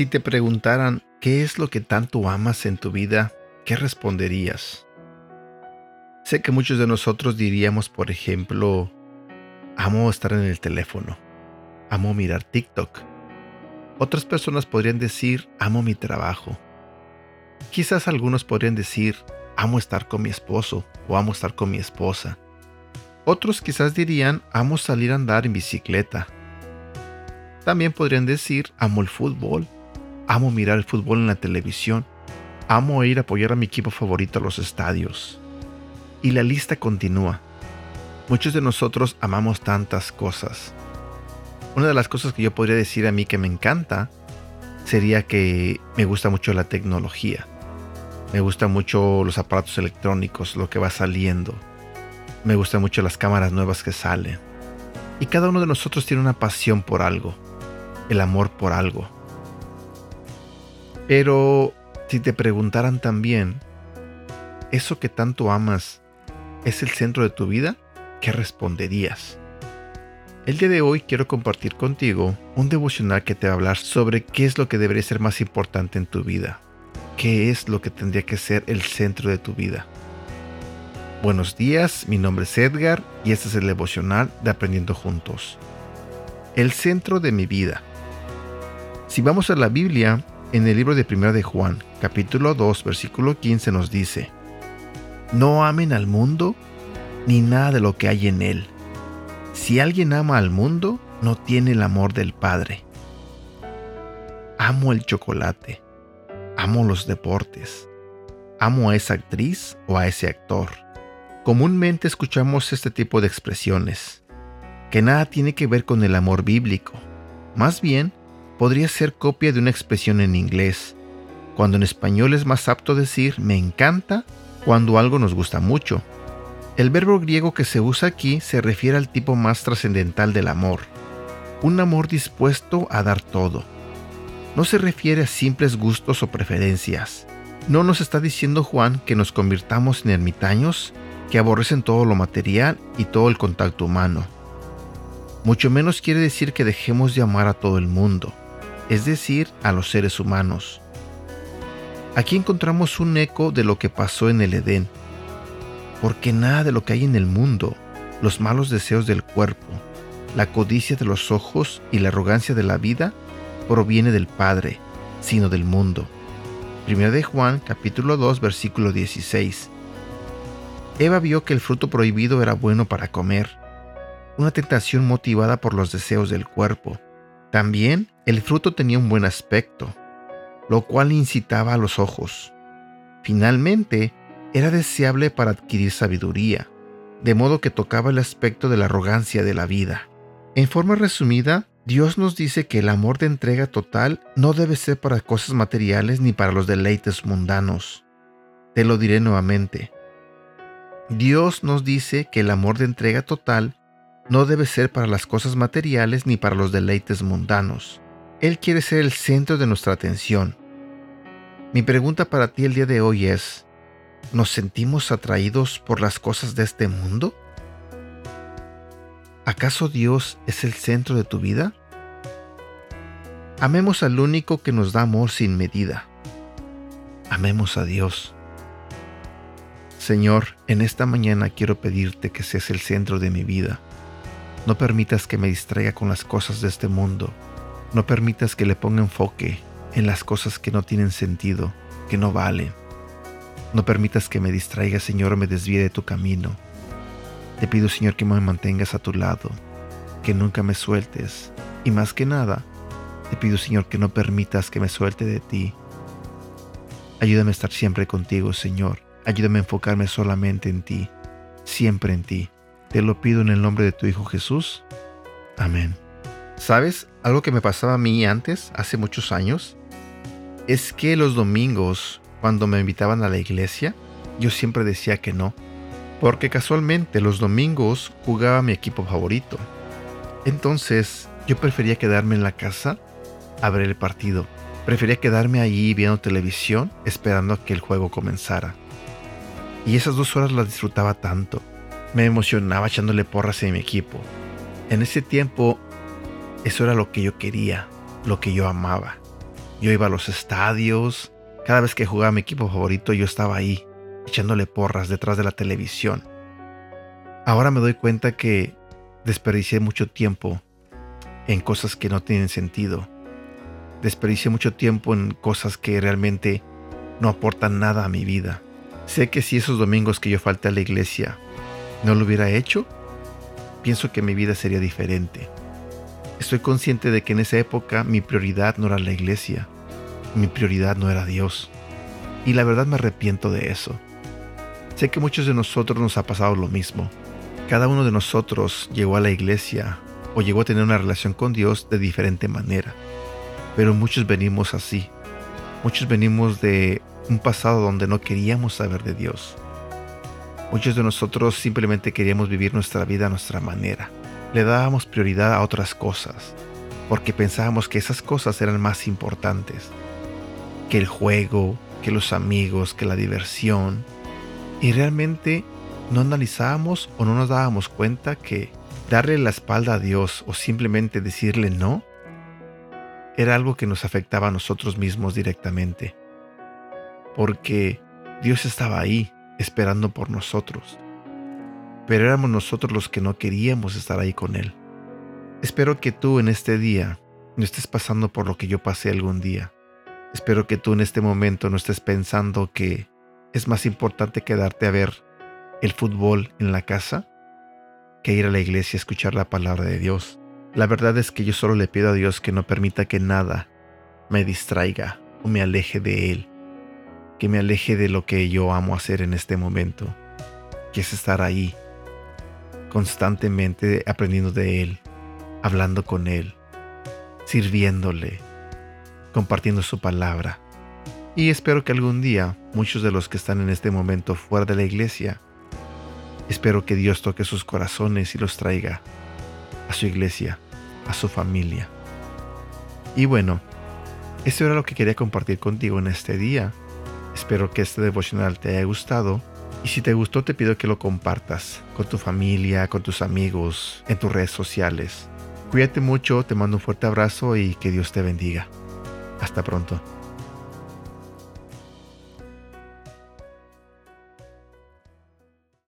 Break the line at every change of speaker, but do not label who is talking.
Si te preguntaran qué es lo que tanto amas en tu vida, ¿qué responderías? Sé que muchos de nosotros diríamos, por ejemplo, amo estar en el teléfono, amo mirar TikTok. Otras personas podrían decir, amo mi trabajo. Quizás algunos podrían decir, amo estar con mi esposo o amo estar con mi esposa. Otros quizás dirían, amo salir a andar en bicicleta. También podrían decir, amo el fútbol Amo mirar el fútbol en la televisión. Amo ir a apoyar a mi equipo favorito a los estadios. Y la lista continúa. Muchos de nosotros amamos tantas cosas. Una de las cosas que yo podría decir a mí que me encanta sería que me gusta mucho la tecnología. Me gustan mucho los aparatos electrónicos, lo que va saliendo. Me gustan mucho las cámaras nuevas que salen. Y cada uno de nosotros tiene una pasión por algo, el amor por algo. Pero si te preguntaran también, ¿eso que tanto amas es el centro de tu vida? ¿Qué responderías? El día de hoy quiero compartir contigo un devocional que te va a hablar sobre qué es lo que debería ser más importante en tu vida, qué es lo que tendría que ser el centro de tu vida. Buenos días, mi nombre es Edgar y este es el devocional de Aprendiendo Juntos. El centro de mi vida. Si vamos a la Biblia, en el libro de 1 de Juan, capítulo 2, versículo 15 nos dice, No amen al mundo ni nada de lo que hay en él. Si alguien ama al mundo, no tiene el amor del Padre. Amo el chocolate, amo los deportes, amo a esa actriz o a ese actor. Comúnmente escuchamos este tipo de expresiones, que nada tiene que ver con el amor bíblico. Más bien, podría ser copia de una expresión en inglés, cuando en español es más apto decir me encanta cuando algo nos gusta mucho. El verbo griego que se usa aquí se refiere al tipo más trascendental del amor, un amor dispuesto a dar todo. No se refiere a simples gustos o preferencias. No nos está diciendo Juan que nos convirtamos en ermitaños que aborrecen todo lo material y todo el contacto humano. Mucho menos quiere decir que dejemos de amar a todo el mundo es decir, a los seres humanos. Aquí encontramos un eco de lo que pasó en el Edén, porque nada de lo que hay en el mundo, los malos deseos del cuerpo, la codicia de los ojos y la arrogancia de la vida, proviene del Padre, sino del mundo. 1 de Juan capítulo 2 versículo 16. Eva vio que el fruto prohibido era bueno para comer, una tentación motivada por los deseos del cuerpo. También el fruto tenía un buen aspecto, lo cual incitaba a los ojos. Finalmente, era deseable para adquirir sabiduría, de modo que tocaba el aspecto de la arrogancia de la vida. En forma resumida, Dios nos dice que el amor de entrega total no debe ser para cosas materiales ni para los deleites mundanos. Te lo diré nuevamente. Dios nos dice que el amor de entrega total no debe ser para las cosas materiales ni para los deleites mundanos. Él quiere ser el centro de nuestra atención. Mi pregunta para ti el día de hoy es, ¿nos sentimos atraídos por las cosas de este mundo? ¿Acaso Dios es el centro de tu vida? Amemos al único que nos da amor sin medida. Amemos a Dios. Señor, en esta mañana quiero pedirte que seas el centro de mi vida. No permitas que me distraiga con las cosas de este mundo no permitas que le ponga enfoque en las cosas que no tienen sentido, que no valen. No permitas que me distraiga, Señor, o me desvíe de tu camino. Te pido, Señor, que me mantengas a tu lado, que nunca me sueltes. Y más que nada, te pido, Señor, que no permitas que me suelte de ti. Ayúdame a estar siempre contigo, Señor. Ayúdame a enfocarme solamente en ti, siempre en ti. Te lo pido en el nombre de tu Hijo Jesús. Amén. ¿Sabes? Algo que me pasaba a mí antes, hace muchos años, es que los domingos, cuando me invitaban a la iglesia, yo siempre decía que no, porque casualmente los domingos jugaba mi equipo favorito. Entonces, yo prefería quedarme en la casa a ver el partido. Prefería quedarme allí viendo televisión esperando a que el juego comenzara. Y esas dos horas las disfrutaba tanto. Me emocionaba echándole porras en mi equipo. En ese tiempo, eso era lo que yo quería, lo que yo amaba. Yo iba a los estadios, cada vez que jugaba mi equipo favorito yo estaba ahí, echándole porras detrás de la televisión. Ahora me doy cuenta que desperdicié mucho tiempo en cosas que no tienen sentido. Desperdicié mucho tiempo en cosas que realmente no aportan nada a mi vida. Sé que si esos domingos que yo falté a la iglesia no lo hubiera hecho, pienso que mi vida sería diferente. Estoy consciente de que en esa época mi prioridad no era la iglesia, mi prioridad no era Dios. Y la verdad me arrepiento de eso. Sé que muchos de nosotros nos ha pasado lo mismo. Cada uno de nosotros llegó a la iglesia o llegó a tener una relación con Dios de diferente manera. Pero muchos venimos así. Muchos venimos de un pasado donde no queríamos saber de Dios. Muchos de nosotros simplemente queríamos vivir nuestra vida a nuestra manera. Le dábamos prioridad a otras cosas, porque pensábamos que esas cosas eran más importantes que el juego, que los amigos, que la diversión. Y realmente no analizábamos o no nos dábamos cuenta que darle la espalda a Dios o simplemente decirle no era algo que nos afectaba a nosotros mismos directamente. Porque Dios estaba ahí esperando por nosotros. Pero éramos nosotros los que no queríamos estar ahí con Él. Espero que tú en este día no estés pasando por lo que yo pasé algún día. Espero que tú en este momento no estés pensando que es más importante quedarte a ver el fútbol en la casa que ir a la iglesia a escuchar la palabra de Dios. La verdad es que yo solo le pido a Dios que no permita que nada me distraiga o me aleje de Él, que me aleje de lo que yo amo hacer en este momento, que es estar ahí, constantemente aprendiendo de Él, hablando con Él, sirviéndole, compartiendo su palabra. Y espero que algún día muchos de los que están en este momento fuera de la iglesia, espero que Dios toque sus corazones y los traiga a su iglesia, a su familia. Y bueno, eso era lo que quería compartir contigo en este día. Espero que este devocional te haya gustado. Y si te gustó te pido que lo compartas con tu familia, con tus amigos, en tus redes sociales. Cuídate mucho, te mando un fuerte abrazo y que Dios te bendiga. Hasta pronto.